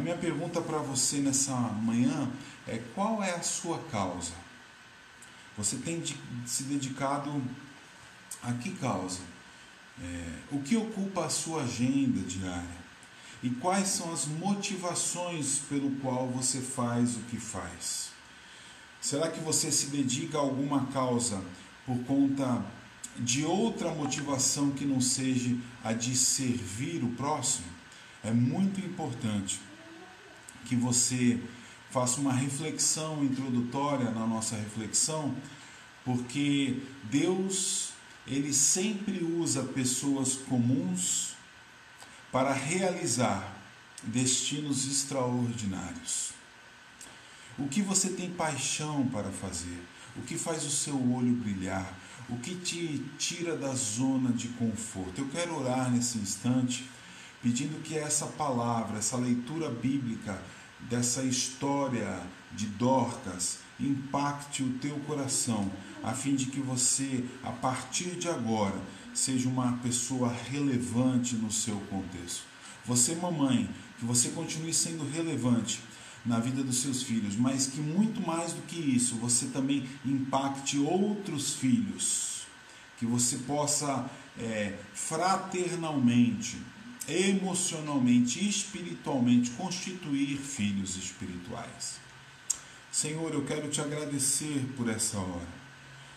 A minha pergunta para você nessa manhã é: qual é a sua causa? Você tem se dedicado a que causa? É, o que ocupa a sua agenda diária? E quais são as motivações pelo qual você faz o que faz? Será que você se dedica a alguma causa por conta de outra motivação que não seja a de servir o próximo? É muito importante que você faça uma reflexão introdutória na nossa reflexão, porque Deus ele sempre usa pessoas comuns para realizar destinos extraordinários. O que você tem paixão para fazer? O que faz o seu olho brilhar? O que te tira da zona de conforto? Eu quero orar nesse instante, pedindo que essa palavra, essa leitura bíblica dessa história de Dorcas impacte o teu coração, a fim de que você, a partir de agora, seja uma pessoa relevante no seu contexto. Você, mamãe, que você continue sendo relevante na vida dos seus filhos, mas que muito mais do que isso, você também impacte outros filhos, que você possa é, fraternalmente, emocionalmente, espiritualmente constituir filhos espirituais. Senhor, eu quero te agradecer por essa hora.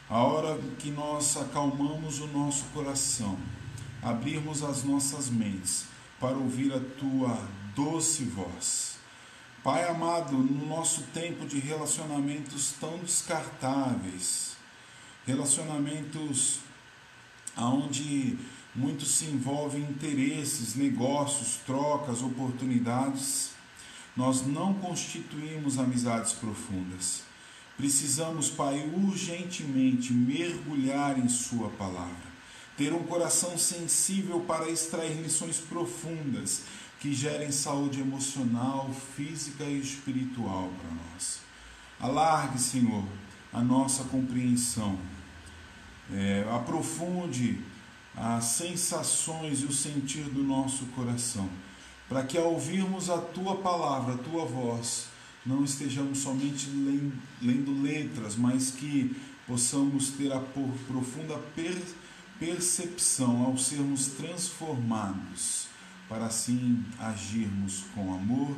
A hora que nós acalmamos o nosso coração, abrirmos as nossas mentes para ouvir a tua doce voz Pai amado, no nosso tempo de relacionamentos tão descartáveis, relacionamentos onde muito se envolvem interesses, negócios, trocas, oportunidades, nós não constituímos amizades profundas. Precisamos, Pai, urgentemente mergulhar em Sua palavra, ter um coração sensível para extrair lições profundas que gerem saúde emocional, física e espiritual para nós. Alargue, Senhor, a nossa compreensão. É, aprofunde as sensações e o sentir do nosso coração, para que ao ouvirmos a tua palavra, a tua voz, não estejamos somente lendo letras, mas que possamos ter a profunda percepção ao sermos transformados para assim agirmos com amor,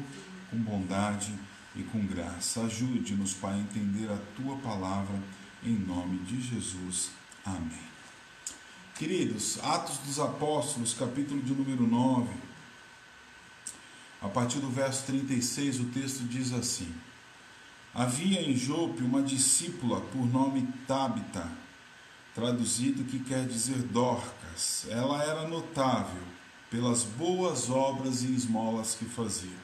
com bondade e com graça. Ajude-nos, Pai, a entender a tua palavra em nome de Jesus. Amém. Queridos, Atos dos Apóstolos, capítulo de número 9, a partir do verso 36, o texto diz assim: Havia em Jope uma discípula por nome Tabita, traduzido que quer dizer Dorcas. Ela era notável pelas boas obras e esmolas que fazia.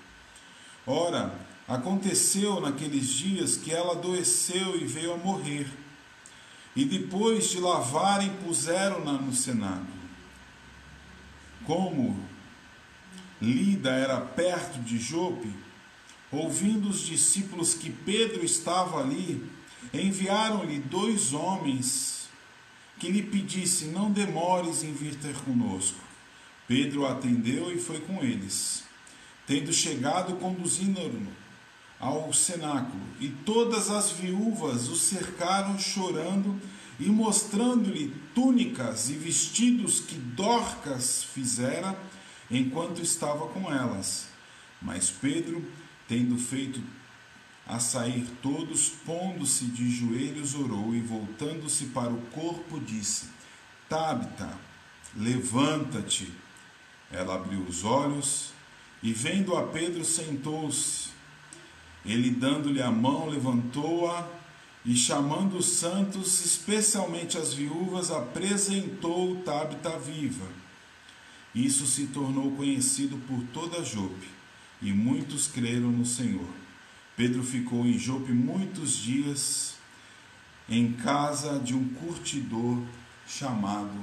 Ora, aconteceu naqueles dias que ela adoeceu e veio a morrer. E depois de lavarem, puseram-na no cenáculo. Como Lida era perto de Jope, ouvindo os discípulos que Pedro estava ali, enviaram-lhe dois homens que lhe pedissem: Não demores em vir ter conosco. Pedro atendeu e foi com eles. Tendo chegado, conduzindo-no ao cenáculo, e todas as viúvas o cercaram chorando e mostrando-lhe túnicas e vestidos que Dorcas fizera enquanto estava com elas. Mas Pedro, tendo feito a sair todos, pondo-se de joelhos, orou e voltando-se para o corpo, disse: Tabita, levanta-te. Ela abriu os olhos e, vendo a Pedro, sentou-se. Ele, dando-lhe a mão, levantou-a e, chamando os santos, especialmente as viúvas, apresentou Tabita viva. Isso se tornou conhecido por toda Jope, e muitos creram no Senhor. Pedro ficou em Jope muitos dias, em casa de um curtidor chamado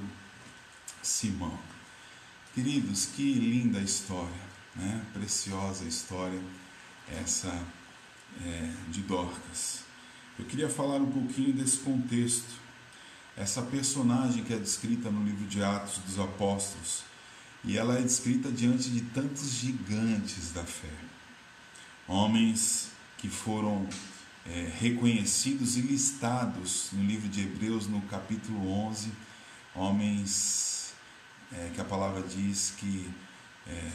Simão. Queridos, que linda história, né? preciosa história essa é, de Dorcas. Eu queria falar um pouquinho desse contexto, essa personagem que é descrita no livro de Atos dos Apóstolos, e ela é descrita diante de tantos gigantes da fé. homens que foram é, reconhecidos e listados no livro de Hebreus, no capítulo 11, homens é, que a palavra diz que é,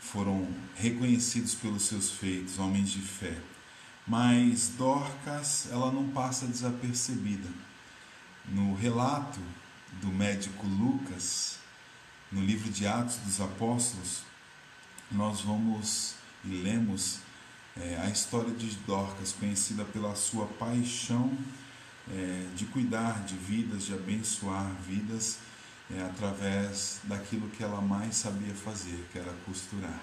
foram reconhecidos pelos seus feitos, homens de fé. Mas Dorcas, ela não passa desapercebida. No relato do médico Lucas, no livro de Atos dos Apóstolos, nós vamos e lemos é, a história de Dorcas, conhecida pela sua paixão é, de cuidar de vidas, de abençoar vidas é, através daquilo que ela mais sabia fazer, que era costurar,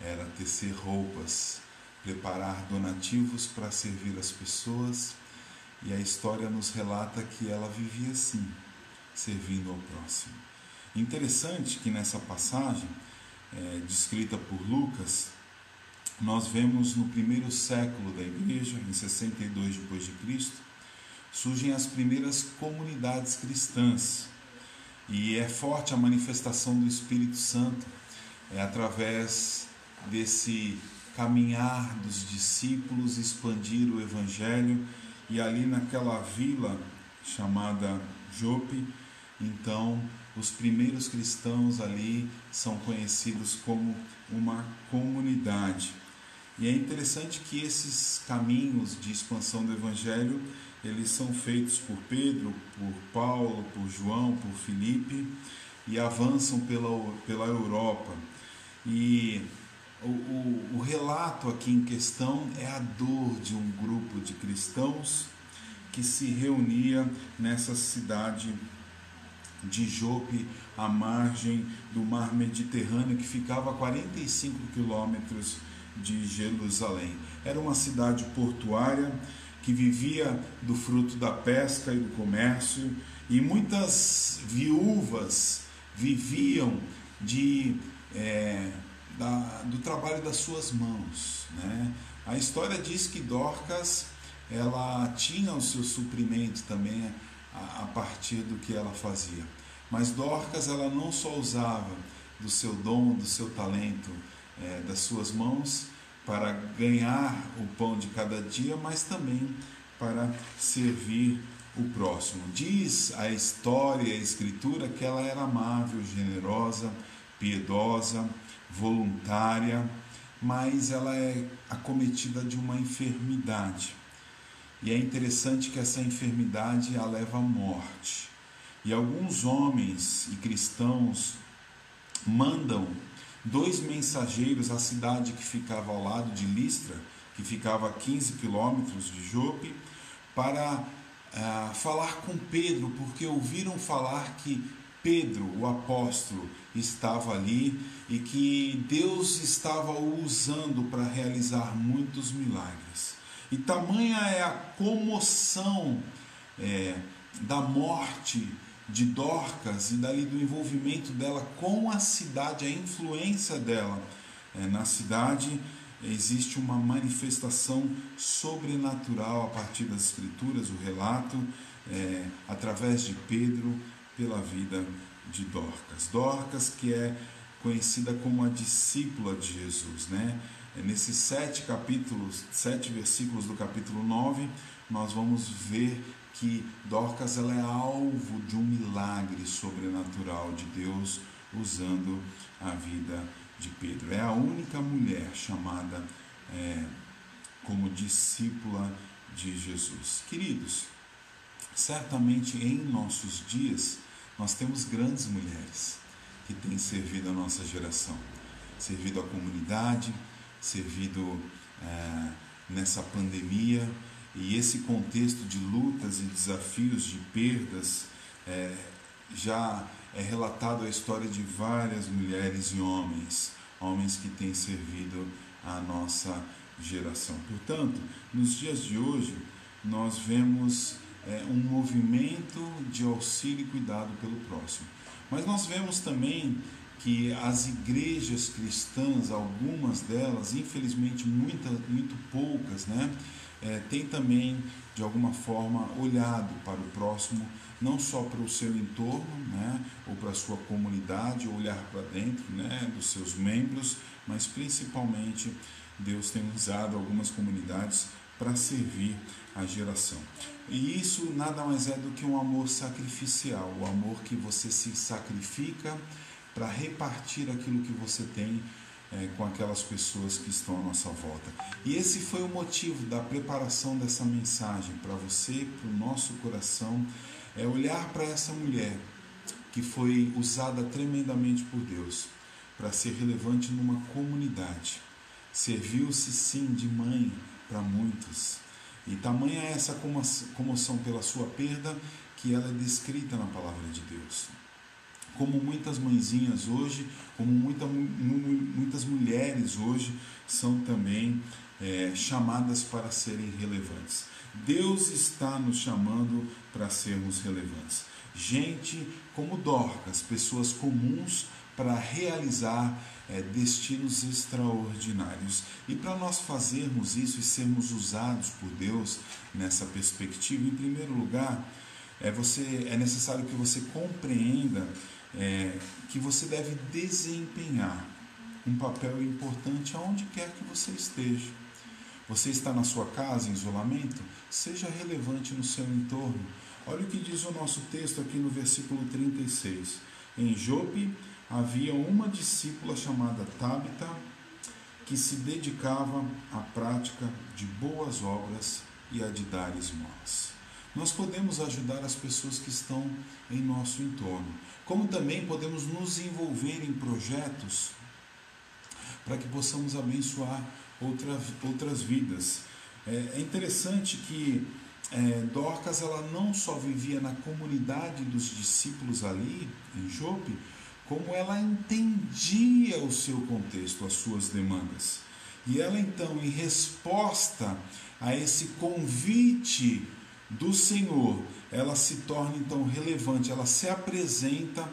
era tecer roupas, preparar donativos para servir as pessoas. E a história nos relata que ela vivia assim, servindo ao próximo. Interessante que nessa passagem, é, descrita por Lucas, nós vemos no primeiro século da igreja, em 62 depois de Cristo, surgem as primeiras comunidades cristãs. E é forte a manifestação do Espírito Santo é através desse caminhar dos discípulos, expandir o evangelho e ali naquela vila chamada Jope, então os primeiros cristãos ali são conhecidos como uma comunidade. E é interessante que esses caminhos de expansão do evangelho, eles são feitos por Pedro, por Paulo, por João, por Filipe e avançam pela, pela Europa. E o, o, o relato aqui em questão é a dor de um grupo de cristãos que se reunia nessa cidade de Jope, à margem do mar Mediterrâneo, que ficava a 45 quilômetros de Jerusalém. Era uma cidade portuária que vivia do fruto da pesca e do comércio, e muitas viúvas viviam de, é, da, do trabalho das suas mãos. Né? A história diz que Dorcas ela tinha o seu suprimento também a, a partir do que ela fazia. Mas Dorcas ela não só usava do seu dom, do seu talento, é, das suas mãos para ganhar o pão de cada dia, mas também para servir o próximo. Diz a história a escritura que ela era amável, generosa, piedosa, voluntária, mas ela é acometida de uma enfermidade. E é interessante que essa enfermidade a leva à morte. E alguns homens e cristãos mandam dois mensageiros à cidade que ficava ao lado de Listra, que ficava a 15 quilômetros de Jope, para uh, falar com Pedro, porque ouviram falar que Pedro, o apóstolo, estava ali e que Deus estava o usando para realizar muitos milagres. E tamanha é a comoção é, da morte de Dorcas e dali do envolvimento dela com a cidade, a influência dela é, na cidade, existe uma manifestação sobrenatural a partir das escrituras, o relato é, através de Pedro pela vida de Dorcas. Dorcas que é conhecida como a discípula de Jesus, né? É nesses sete capítulos, sete versículos do capítulo 9, nós vamos ver que Dorcas ela é alvo de um milagre sobrenatural de Deus usando a vida de Pedro. É a única mulher chamada é, como discípula de Jesus. Queridos, certamente em nossos dias nós temos grandes mulheres que têm servido a nossa geração, servido a comunidade, servido é, nessa pandemia e esse contexto de lutas e desafios, de perdas, é, já é relatado a história de várias mulheres e homens, homens que têm servido a nossa geração. Portanto, nos dias de hoje, nós vemos é, um movimento de auxílio e cuidado pelo próximo. Mas nós vemos também que as igrejas cristãs, algumas delas, infelizmente muita, muito poucas, né, é, tem também de alguma forma olhado para o próximo, não só para o seu entorno, né, ou para a sua comunidade, olhar para dentro, né, dos seus membros, mas principalmente Deus tem usado algumas comunidades para servir a geração. E isso nada mais é do que um amor sacrificial, o amor que você se sacrifica para repartir aquilo que você tem é, com aquelas pessoas que estão à nossa volta. E esse foi o motivo da preparação dessa mensagem para você, para o nosso coração, é olhar para essa mulher que foi usada tremendamente por Deus para ser relevante numa comunidade. Serviu-se sim de mãe para muitos. E tamanha é essa comoção pela sua perda que ela é descrita na palavra de Deus como muitas mãezinhas hoje, como muita, muitas mulheres hoje são também é, chamadas para serem relevantes. Deus está nos chamando para sermos relevantes. Gente como Dorcas, pessoas comuns para realizar é, destinos extraordinários. E para nós fazermos isso e sermos usados por Deus nessa perspectiva, em primeiro lugar, é, você, é necessário que você compreenda é, que você deve desempenhar um papel importante aonde quer que você esteja. Você está na sua casa em isolamento? Seja relevante no seu entorno. Olha o que diz o nosso texto aqui no versículo 36. Em Jope havia uma discípula chamada Tabita que se dedicava à prática de boas obras e a de dar esmolas. Nós podemos ajudar as pessoas que estão em nosso entorno, como também podemos nos envolver em projetos para que possamos abençoar outra, outras vidas. É, é interessante que é, Dorcas ela não só vivia na comunidade dos discípulos ali em Jope, como ela entendia o seu contexto, as suas demandas. E ela então, em resposta a esse convite do Senhor, ela se torna então relevante, ela se apresenta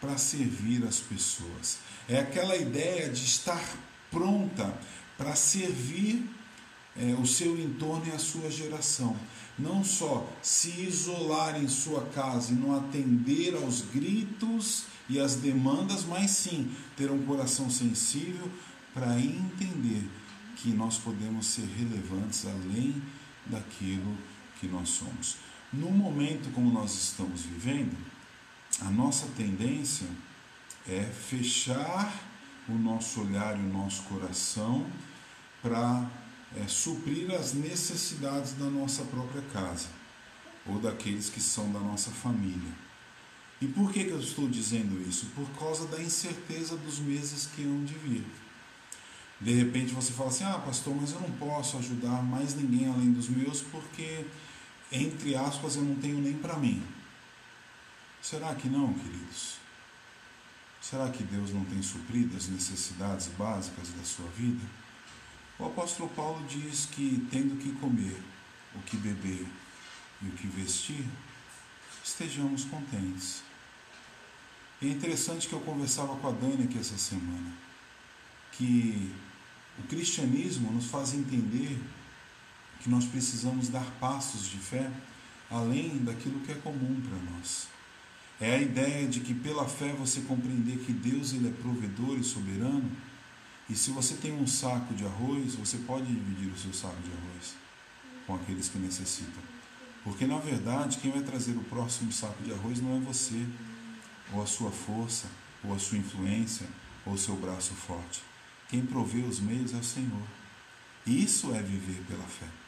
para servir as pessoas. É aquela ideia de estar pronta para servir é, o seu entorno e a sua geração. Não só se isolar em sua casa e não atender aos gritos e às demandas, mas sim ter um coração sensível para entender que nós podemos ser relevantes além daquilo que nós somos. No momento como nós estamos vivendo, a nossa tendência é fechar o nosso olhar e o nosso coração para é, suprir as necessidades da nossa própria casa ou daqueles que são da nossa família. E por que, que eu estou dizendo isso? Por causa da incerteza dos meses que hão de vir. De repente você fala assim: ah, pastor, mas eu não posso ajudar mais ninguém além dos meus porque entre aspas, eu não tenho nem para mim. Será que não, queridos? Será que Deus não tem suprido as necessidades básicas da sua vida? O apóstolo Paulo diz que, tendo que comer, o que beber e o que vestir, estejamos contentes. E é interessante que eu conversava com a Dani aqui essa semana, que o cristianismo nos faz entender que nós precisamos dar passos de fé além daquilo que é comum para nós. É a ideia de que pela fé você compreender que Deus ele é provedor e soberano, e se você tem um saco de arroz, você pode dividir o seu saco de arroz com aqueles que necessitam. Porque na verdade, quem vai trazer o próximo saco de arroz não é você, ou a sua força, ou a sua influência, ou o seu braço forte. Quem provê os meios é o Senhor. Isso é viver pela fé.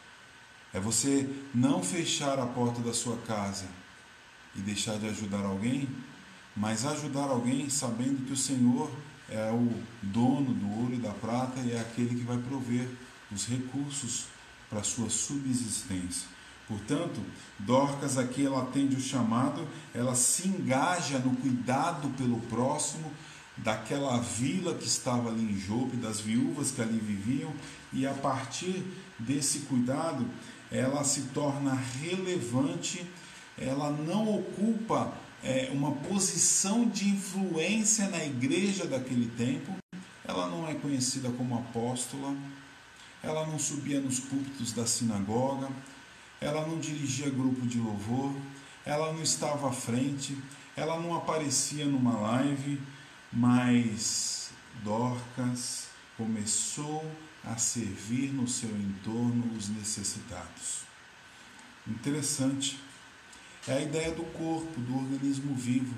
É você não fechar a porta da sua casa e deixar de ajudar alguém, mas ajudar alguém sabendo que o Senhor é o dono do ouro e da prata e é aquele que vai prover os recursos para sua subsistência. Portanto, Dorcas aqui ela atende o chamado, ela se engaja no cuidado pelo próximo daquela vila que estava ali em Jope, das viúvas que ali viviam, e a partir desse cuidado, ela se torna relevante, ela não ocupa é, uma posição de influência na igreja daquele tempo, ela não é conhecida como apóstola, ela não subia nos púlpitos da sinagoga, ela não dirigia grupo de louvor, ela não estava à frente, ela não aparecia numa live, mas Dorcas começou a servir no seu entorno os necessitados. Interessante. É a ideia do corpo, do organismo vivo,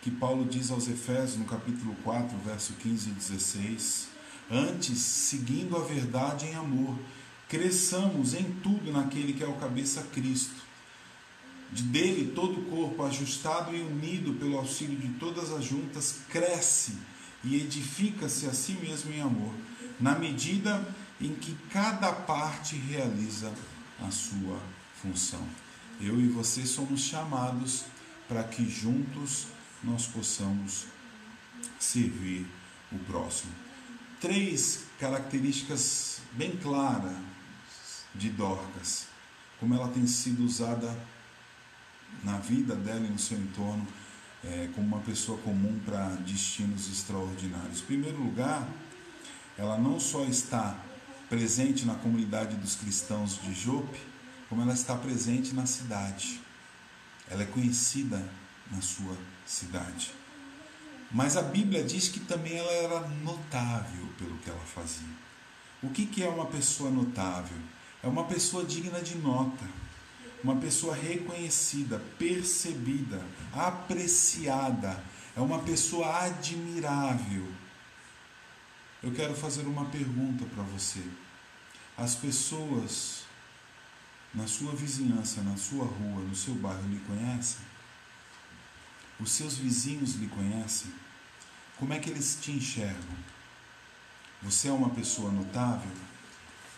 que Paulo diz aos Efésios no capítulo 4, verso 15 e 16. Antes, seguindo a verdade em amor, cresçamos em tudo naquele que é o cabeça Cristo. De dele todo o corpo, ajustado e unido pelo auxílio de todas as juntas, cresce e edifica-se a si mesmo em amor, na medida em que cada parte realiza a sua função. Eu e você somos chamados para que juntos nós possamos servir o próximo. Três características bem claras de Dorcas, como ela tem sido usada na vida dela e no seu entorno é, como uma pessoa comum para destinos extraordinários. Em primeiro lugar, ela não só está presente na comunidade dos cristãos de Jope, como ela está presente na cidade. Ela é conhecida na sua cidade. Mas a Bíblia diz que também ela era notável pelo que ela fazia. O que, é uma pessoa notável? É uma pessoa digna de nota uma pessoa reconhecida, percebida, apreciada, é uma pessoa admirável. Eu quero fazer uma pergunta para você. As pessoas na sua vizinhança, na sua rua, no seu bairro lhe conhecem? Os seus vizinhos lhe conhecem? Como é que eles te enxergam? Você é uma pessoa notável,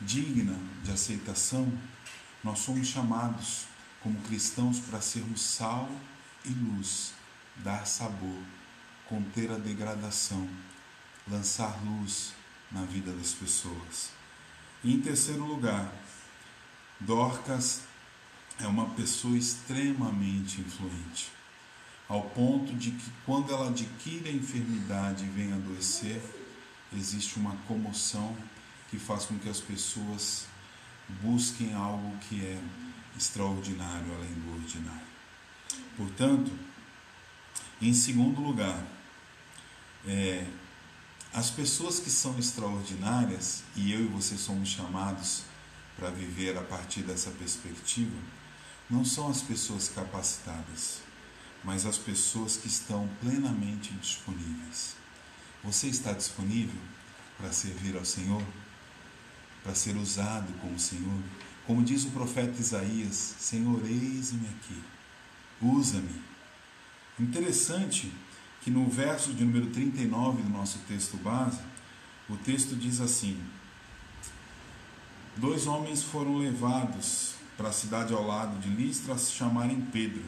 digna de aceitação? Nós somos chamados como cristãos para sermos sal e luz, dar sabor, conter a degradação, lançar luz na vida das pessoas. E em terceiro lugar, Dorcas é uma pessoa extremamente influente, ao ponto de que quando ela adquire a enfermidade e vem adoecer, existe uma comoção que faz com que as pessoas busquem algo que é extraordinário além do ordinário. Portanto, em segundo lugar, é, as pessoas que são extraordinárias, e eu e você somos chamados para viver a partir dessa perspectiva, não são as pessoas capacitadas, mas as pessoas que estão plenamente disponíveis. Você está disponível para servir ao Senhor? para ser usado como Senhor. Como diz o profeta Isaías: Senhor, eis-me aqui, usa-me. Interessante que no verso de número 39 do nosso texto base, o texto diz assim: Dois homens foram levados para a cidade ao lado de Listra chamarem Pedro.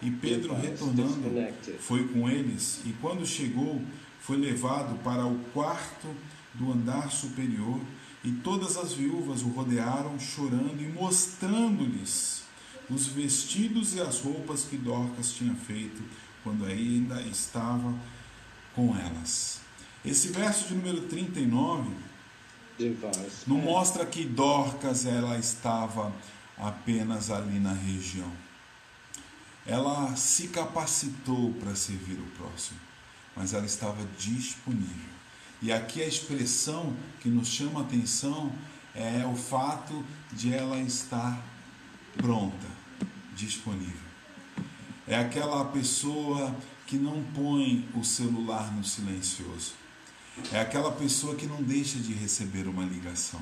E Pedro, retornando, foi com eles, e quando chegou, foi levado para o quarto do andar superior e todas as viúvas o rodearam, chorando e mostrando-lhes os vestidos e as roupas que Dorcas tinha feito quando ainda estava com elas. Esse verso de número 39 não mostra que Dorcas ela estava apenas ali na região. Ela se capacitou para servir o próximo, mas ela estava disponível. E aqui a expressão que nos chama a atenção é o fato de ela estar pronta, disponível. É aquela pessoa que não põe o celular no silencioso. É aquela pessoa que não deixa de receber uma ligação.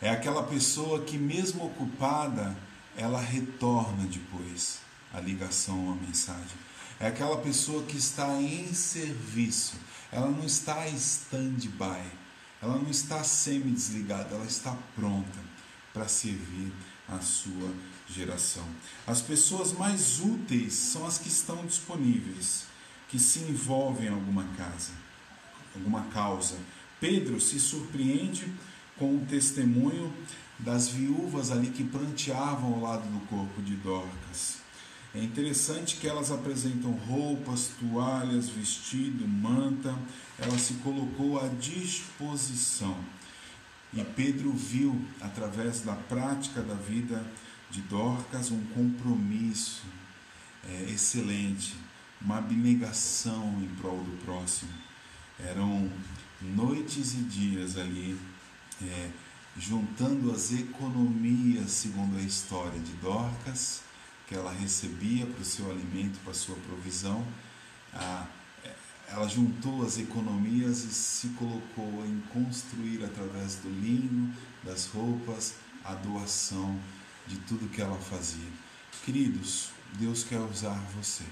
É aquela pessoa que, mesmo ocupada, ela retorna depois a ligação ou a mensagem. É aquela pessoa que está em serviço ela não está stand-by, ela não está semi-desligada, ela está pronta para servir a sua geração. As pessoas mais úteis são as que estão disponíveis, que se envolvem em alguma casa, alguma causa. Pedro se surpreende com o testemunho das viúvas ali que pranteavam ao lado do corpo de Dorcas. É interessante que elas apresentam roupas, toalhas, vestido, manta. Ela se colocou à disposição. E Pedro viu, através da prática da vida de Dorcas, um compromisso é, excelente, uma abnegação em prol do próximo. Eram noites e dias ali, é, juntando as economias, segundo a história de Dorcas, que ela recebia para o seu alimento, para a sua provisão. A, ela juntou as economias e se colocou em construir através do linho, das roupas, a doação de tudo que ela fazia. Queridos, Deus quer usar você.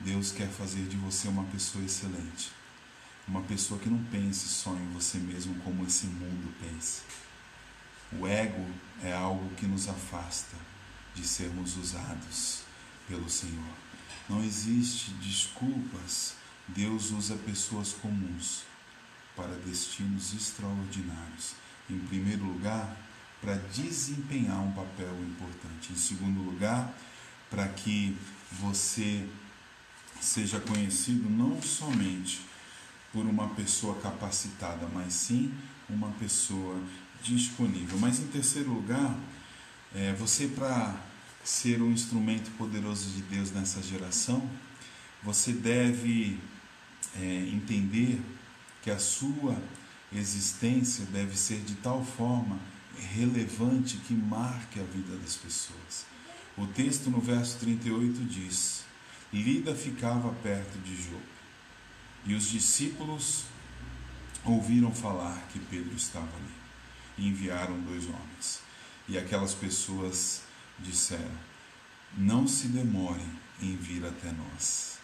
Deus quer fazer de você uma pessoa excelente. Uma pessoa que não pense só em você mesmo como esse mundo pensa. O ego é algo que nos afasta de sermos usados pelo Senhor. Não existe desculpas. Deus usa pessoas comuns para destinos extraordinários. Em primeiro lugar, para desempenhar um papel importante. Em segundo lugar, para que você seja conhecido não somente por uma pessoa capacitada, mas sim uma pessoa disponível. Mas em terceiro lugar, é, você para ser um instrumento poderoso de Deus nessa geração, você deve é, entender que a sua existência deve ser de tal forma relevante que marque a vida das pessoas. O texto no verso 38 diz: Lida ficava perto de Jope, e os discípulos ouviram falar que Pedro estava ali, e enviaram dois homens. E aquelas pessoas disseram: Não se demorem em vir até nós.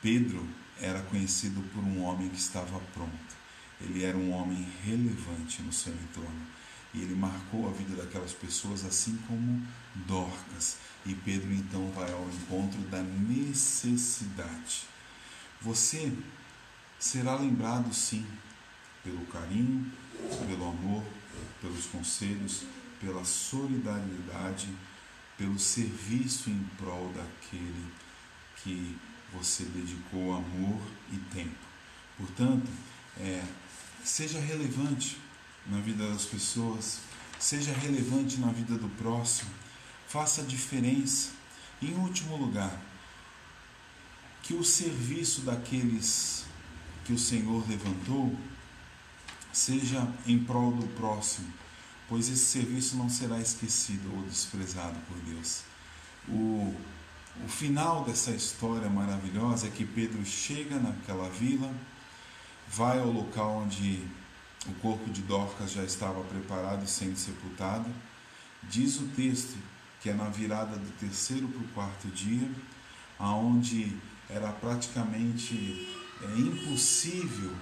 Pedro era conhecido por um homem que estava pronto. Ele era um homem relevante no seu entorno. E ele marcou a vida daquelas pessoas, assim como Dorcas. E Pedro então vai ao encontro da necessidade. Você será lembrado, sim, pelo carinho, pelo amor, pelos conselhos, pela solidariedade pelo serviço em prol daquele que você dedicou amor e tempo. Portanto, é, seja relevante na vida das pessoas, seja relevante na vida do próximo, faça diferença. Em último lugar, que o serviço daqueles que o Senhor levantou seja em prol do próximo pois esse serviço não será esquecido ou desprezado por Deus. O, o final dessa história maravilhosa é que Pedro chega naquela vila, vai ao local onde o corpo de Dorcas já estava preparado e sendo sepultado. Diz o texto que é na virada do terceiro para o quarto dia, aonde era praticamente é, impossível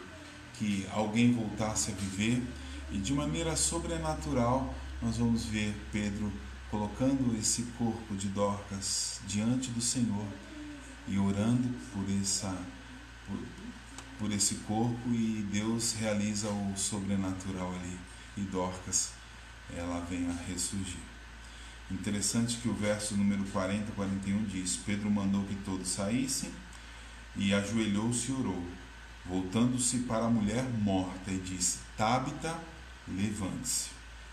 que alguém voltasse a viver e de maneira sobrenatural, nós vamos ver Pedro colocando esse corpo de Dorcas diante do Senhor e orando por, essa, por, por esse corpo e Deus realiza o sobrenatural ali e Dorcas ela vem a ressurgir. Interessante que o verso número 40, 41 diz: Pedro mandou que todos saíssem e ajoelhou-se e orou, voltando-se para a mulher morta e disse: Tabita, levante-se.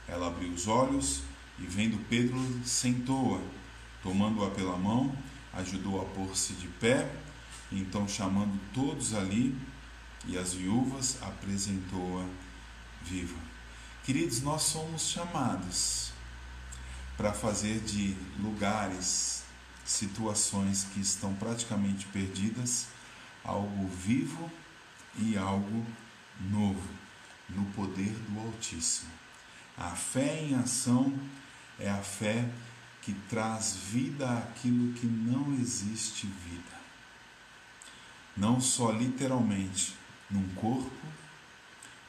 Ela abriu os olhos e, vendo Pedro, sentou-a. Tomando-a pela mão, ajudou a pôr-se de pé. Então, chamando todos ali e as viúvas, apresentou-a viva. Queridos, nós somos chamados para fazer de lugares, situações que estão praticamente perdidas, algo vivo e algo novo no poder do Altíssimo. A fé em ação é a fé que traz vida àquilo que não existe vida. Não só literalmente num corpo,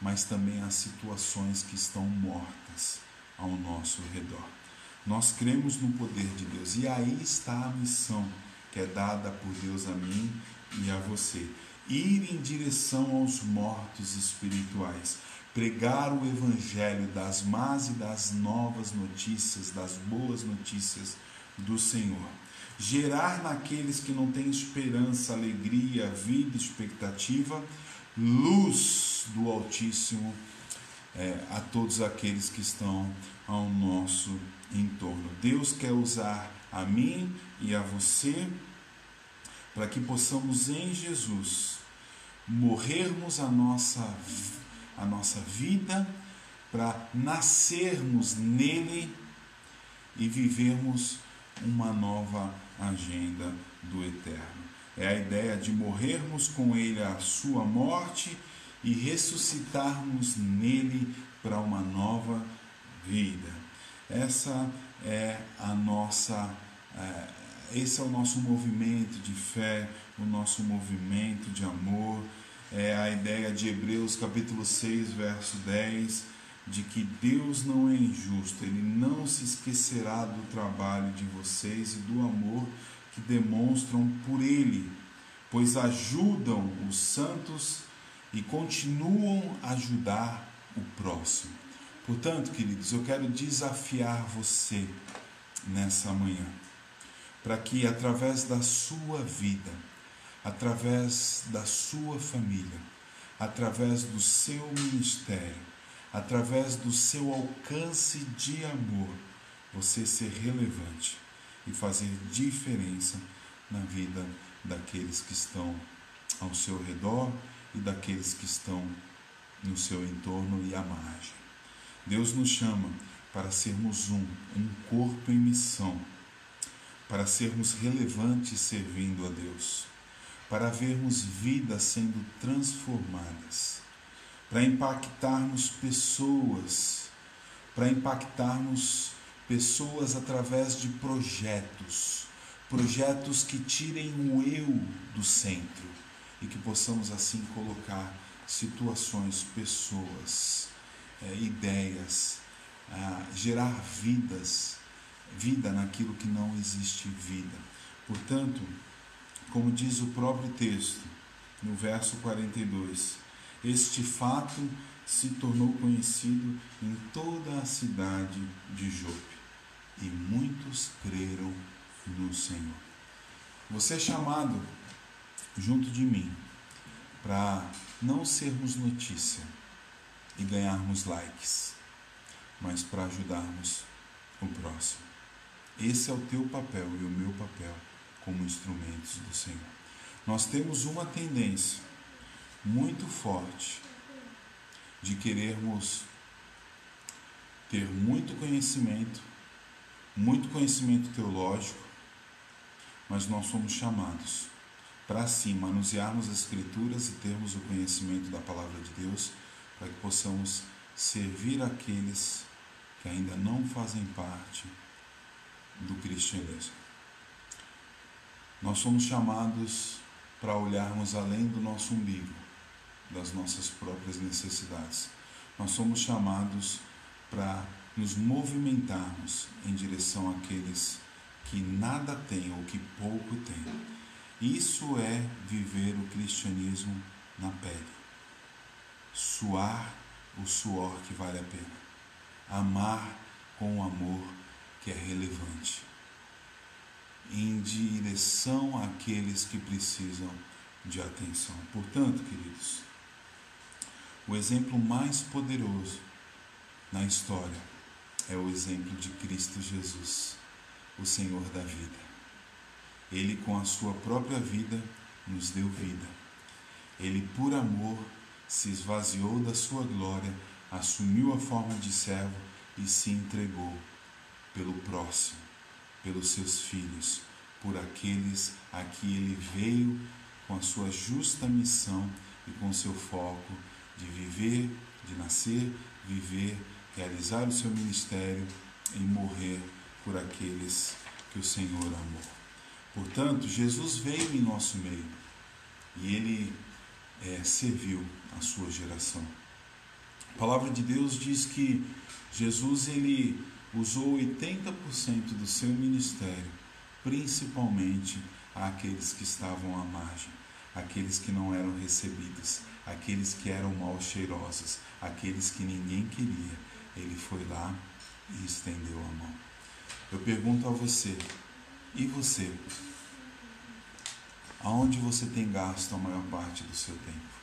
mas também às situações que estão mortas ao nosso redor. Nós cremos no poder de Deus e aí está a missão que é dada por Deus a mim e a você ir em direção aos mortos espirituais, pregar o evangelho das más e das novas notícias, das boas notícias do Senhor. Gerar naqueles que não têm esperança, alegria, vida, expectativa, luz do Altíssimo é, a todos aqueles que estão ao nosso entorno. Deus quer usar a mim e a você para que possamos em Jesus morrermos a nossa, a nossa vida, para nascermos nele e vivermos uma nova agenda do eterno. É a ideia de morrermos com ele a sua morte e ressuscitarmos nele para uma nova vida. Essa é a nossa é, esse é o nosso movimento de fé, o nosso movimento de amor. É a ideia de Hebreus capítulo 6, verso 10, de que Deus não é injusto, Ele não se esquecerá do trabalho de vocês e do amor que demonstram por Ele, pois ajudam os santos e continuam a ajudar o próximo. Portanto, queridos, eu quero desafiar você nessa manhã, para que através da sua vida, através da sua família, através do seu ministério, através do seu alcance de amor, você ser relevante e fazer diferença na vida daqueles que estão ao seu redor e daqueles que estão no seu entorno e à margem. Deus nos chama para sermos um, um corpo em missão, para sermos relevantes servindo a Deus, para vermos vidas sendo transformadas, para impactarmos pessoas, para impactarmos pessoas através de projetos, projetos que tirem o eu do centro e que possamos assim colocar situações, pessoas, é, ideias, gerar vidas, vida naquilo que não existe vida. Portanto, como diz o próprio texto, no verso 42, este fato se tornou conhecido em toda a cidade de Jope, e muitos creram no Senhor. Você é chamado junto de mim para não sermos notícia e ganharmos likes, mas para ajudarmos o próximo. Esse é o teu papel e o meu papel como instrumentos do Senhor. Nós temos uma tendência muito forte de querermos ter muito conhecimento, muito conhecimento teológico, mas nós somos chamados para sim manusearmos as Escrituras e termos o conhecimento da palavra de Deus, para que possamos servir aqueles que ainda não fazem parte do cristianismo. Nós somos chamados para olharmos além do nosso umbigo, das nossas próprias necessidades. Nós somos chamados para nos movimentarmos em direção àqueles que nada têm ou que pouco têm. Isso é viver o cristianismo na pele. Suar o suor que vale a pena amar com o amor que é relevante, em direção àqueles que precisam de atenção. Portanto, queridos, o exemplo mais poderoso na história é o exemplo de Cristo Jesus, o Senhor da vida. Ele, com a sua própria vida, nos deu vida. Ele, por amor, se esvaziou da sua glória assumiu a forma de servo e se entregou pelo próximo, pelos seus filhos, por aqueles a que ele veio com a sua justa missão e com seu foco de viver, de nascer, viver, realizar o seu ministério e morrer por aqueles que o Senhor amou. Portanto, Jesus veio em nosso meio e ele é, serviu a sua geração. A palavra de Deus diz que Jesus ele usou 80% do seu ministério, principalmente àqueles que estavam à margem, aqueles que não eram recebidos, aqueles que eram mal cheirosos, aqueles que ninguém queria. Ele foi lá e estendeu a mão. Eu pergunto a você, e você? Aonde você tem gasto a maior parte do seu tempo?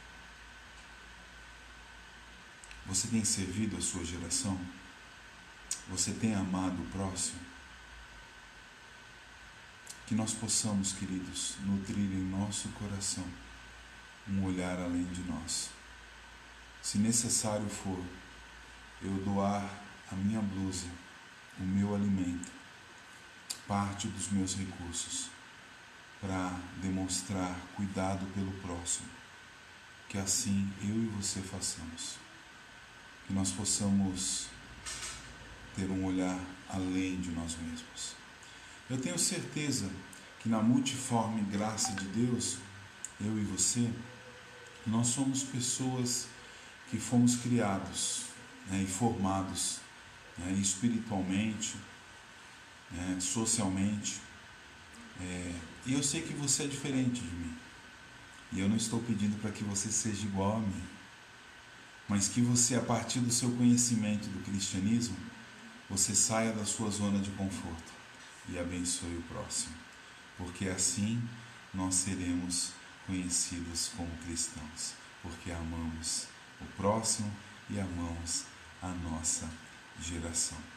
Você tem servido a sua geração? Você tem amado o próximo? Que nós possamos, queridos, nutrir em nosso coração um olhar além de nós. Se necessário for, eu doar a minha blusa, o meu alimento, parte dos meus recursos, para demonstrar cuidado pelo próximo. Que assim eu e você façamos. Que nós possamos ter um olhar além de nós mesmos. Eu tenho certeza que na multiforme graça de Deus, eu e você, nós somos pessoas que fomos criados né, e formados né, espiritualmente, né, socialmente. É, e eu sei que você é diferente de mim. E eu não estou pedindo para que você seja igual a mim, mas que você, a partir do seu conhecimento do cristianismo, você saia da sua zona de conforto e abençoe o próximo, porque assim nós seremos conhecidos como cristãos, porque amamos o próximo e amamos a nossa geração.